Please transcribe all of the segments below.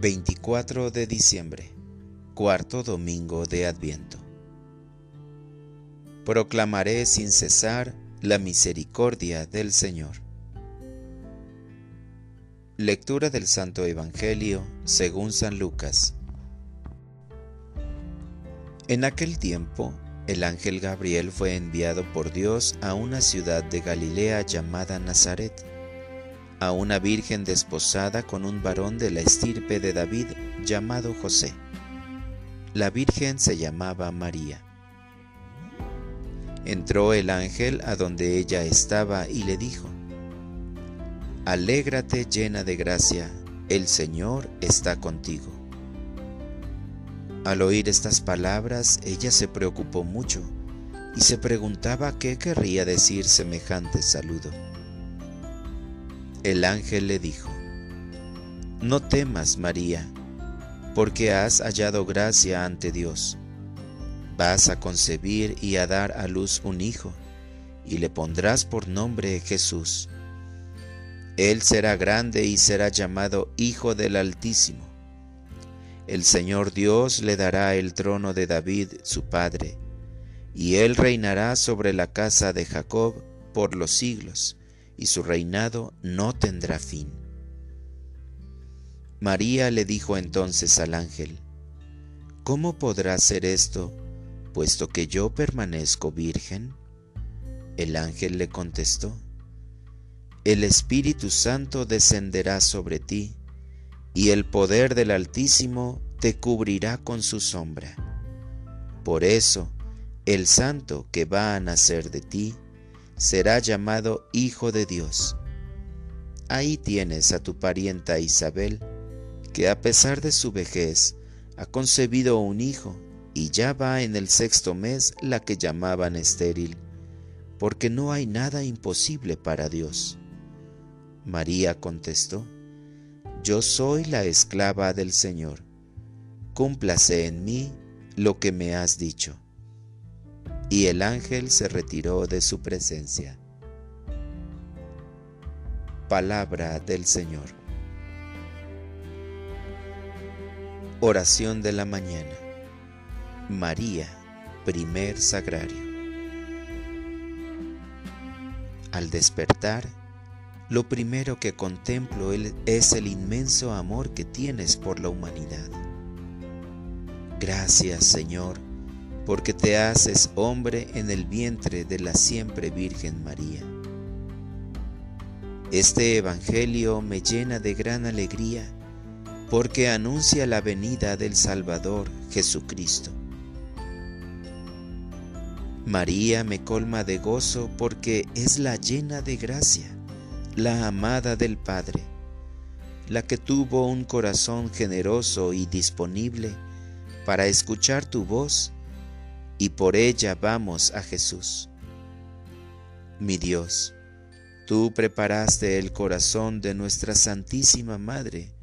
24 de diciembre, cuarto domingo de Adviento. Proclamaré sin cesar la misericordia del Señor. Lectura del Santo Evangelio según San Lucas. En aquel tiempo, el ángel Gabriel fue enviado por Dios a una ciudad de Galilea llamada Nazaret a una virgen desposada con un varón de la estirpe de David llamado José. La virgen se llamaba María. Entró el ángel a donde ella estaba y le dijo, Alégrate llena de gracia, el Señor está contigo. Al oír estas palabras, ella se preocupó mucho y se preguntaba qué querría decir semejante saludo. El ángel le dijo, No temas, María, porque has hallado gracia ante Dios. Vas a concebir y a dar a luz un hijo, y le pondrás por nombre Jesús. Él será grande y será llamado Hijo del Altísimo. El Señor Dios le dará el trono de David, su padre, y él reinará sobre la casa de Jacob por los siglos y su reinado no tendrá fin. María le dijo entonces al ángel, ¿Cómo podrá ser esto, puesto que yo permanezco virgen? El ángel le contestó, El Espíritu Santo descenderá sobre ti, y el poder del Altísimo te cubrirá con su sombra. Por eso, el santo que va a nacer de ti, será llamado Hijo de Dios. Ahí tienes a tu parienta Isabel, que a pesar de su vejez ha concebido un hijo y ya va en el sexto mes la que llamaban estéril, porque no hay nada imposible para Dios. María contestó, Yo soy la esclava del Señor, cúmplase en mí lo que me has dicho y el ángel se retiró de su presencia. Palabra del Señor. Oración de la mañana. María, primer sagrario. Al despertar, lo primero que contemplo es el inmenso amor que tienes por la humanidad. Gracias, Señor, porque te haces hombre en el vientre de la siempre Virgen María. Este Evangelio me llena de gran alegría porque anuncia la venida del Salvador Jesucristo. María me colma de gozo porque es la llena de gracia, la amada del Padre, la que tuvo un corazón generoso y disponible para escuchar tu voz y por ella vamos a Jesús. Mi Dios, tú preparaste el corazón de nuestra Santísima Madre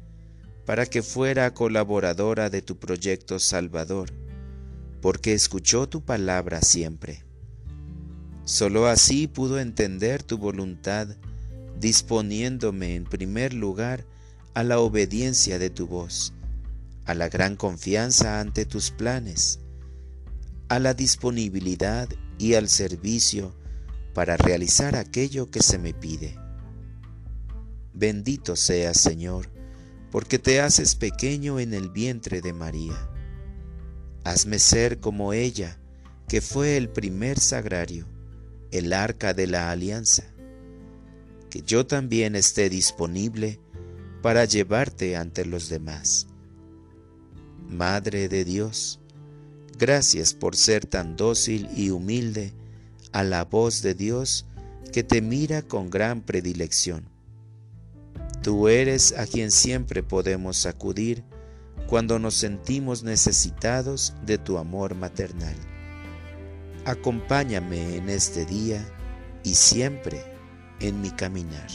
para que fuera colaboradora de tu proyecto salvador, porque escuchó tu palabra siempre. Solo así pudo entender tu voluntad, disponiéndome en primer lugar a la obediencia de tu voz, a la gran confianza ante tus planes, a la disponibilidad y al servicio para realizar aquello que se me pide. Bendito seas, Señor, porque te haces pequeño en el vientre de María. Hazme ser como ella, que fue el primer sagrario, el arca de la alianza. Que yo también esté disponible para llevarte ante los demás. Madre de Dios, Gracias por ser tan dócil y humilde a la voz de Dios que te mira con gran predilección. Tú eres a quien siempre podemos acudir cuando nos sentimos necesitados de tu amor maternal. Acompáñame en este día y siempre en mi caminar.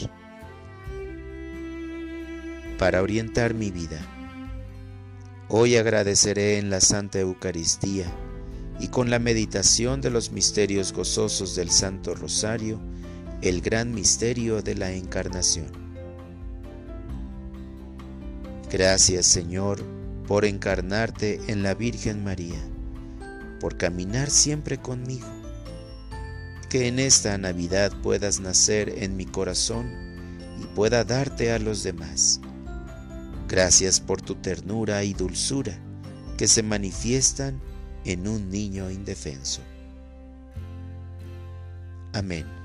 Para orientar mi vida Hoy agradeceré en la Santa Eucaristía y con la meditación de los misterios gozosos del Santo Rosario el gran misterio de la Encarnación. Gracias Señor por encarnarte en la Virgen María, por caminar siempre conmigo. Que en esta Navidad puedas nacer en mi corazón y pueda darte a los demás. Gracias por tu ternura y dulzura que se manifiestan en un niño indefenso. Amén.